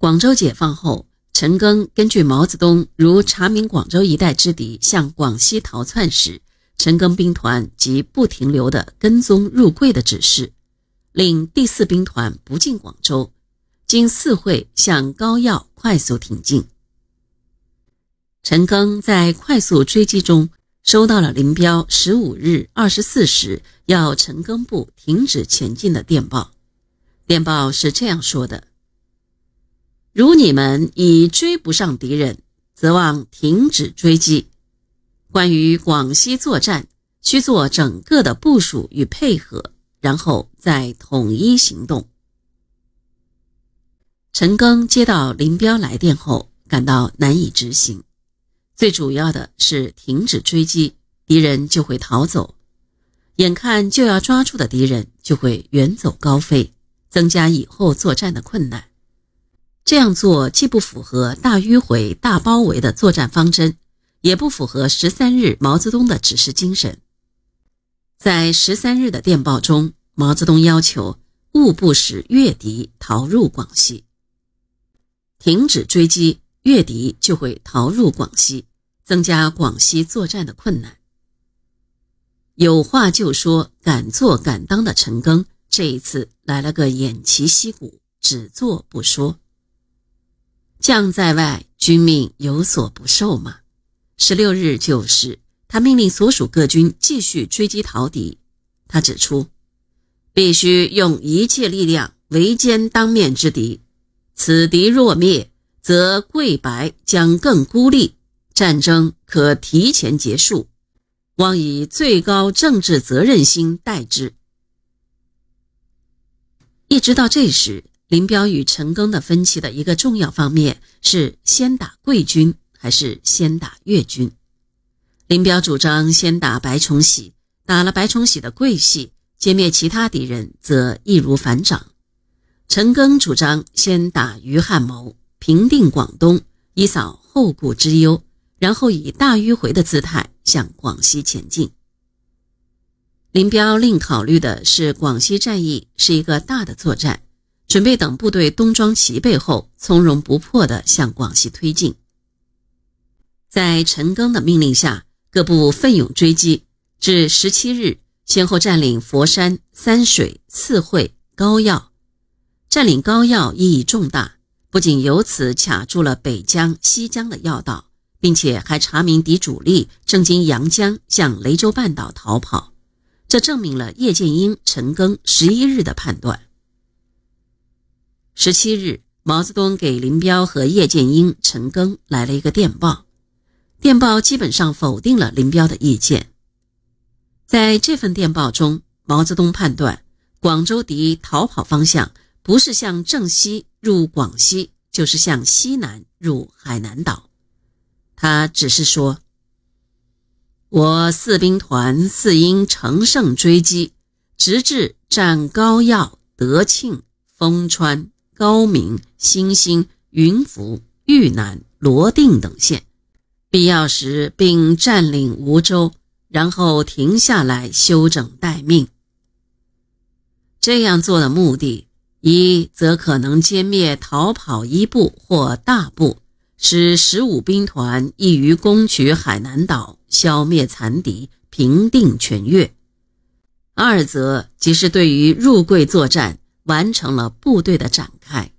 广州解放后，陈赓根据毛泽东如查明广州一带之敌向广西逃窜时，陈赓兵团即不停留的跟踪入桂的指示，令第四兵团不进广州，经四会向高要快速挺进。陈赓在快速追击中收到了林彪十五日二十四时要陈赓部停止前进的电报。电报是这样说的：“如你们已追不上敌人，则望停止追击。关于广西作战，需做整个的部署与配合，然后再统一行动。”陈赓接到林彪来电后，感到难以执行。最主要的是停止追击，敌人就会逃走；眼看就要抓住的敌人就会远走高飞。增加以后作战的困难，这样做既不符合大迂回、大包围的作战方针，也不符合十三日毛泽东的指示精神。在十三日的电报中，毛泽东要求务不使粤敌逃入广西，停止追击，粤敌就会逃入广西，增加广西作战的困难。有话就说，敢做敢当的陈赓。这一次来了个偃旗息鼓，只做不说。将在外，军命有所不受嘛。十六日九时，他命令所属各军继续追击逃敌。他指出，必须用一切力量围歼当面之敌。此敌若灭，则桂白将更孤立，战争可提前结束。望以最高政治责任心待之。一直到这时，林彪与陈赓的分歧的一个重要方面是先打桂军还是先打粤军。林彪主张先打白崇禧，打了白崇禧的桂系，歼灭其他敌人则易如反掌。陈赓主张先打余汉谋，平定广东，以扫后顾之忧，然后以大迂回的姿态向广西前进。林彪另考虑的是，广西战役是一个大的作战，准备等部队东装齐备后，从容不迫地向广西推进。在陈赓的命令下，各部奋勇追击，至十七日，先后占领佛山、三水、四会、高要。占领高要意义重大，不仅由此卡住了北江、西江的要道，并且还查明敌主力正经阳江向雷州半岛逃跑。这证明了叶剑英、陈赓十一日的判断。十七日，毛泽东给林彪和叶剑英、陈赓来了一个电报，电报基本上否定了林彪的意见。在这份电报中，毛泽东判断广州敌逃跑方向不是向正西入广西，就是向西南入海南岛。他只是说。我四兵团四应乘胜追击，直至占高要、德庆、丰川、高明、新兴、云浮、豫南、罗定等县，必要时并占领梧州，然后停下来休整待命。这样做的目的，一则可能歼灭逃跑一部或大部。使十五兵团易于攻取海南岛，消灭残敌，平定全粤；二则即是对于入桂作战完成了部队的展 Hi.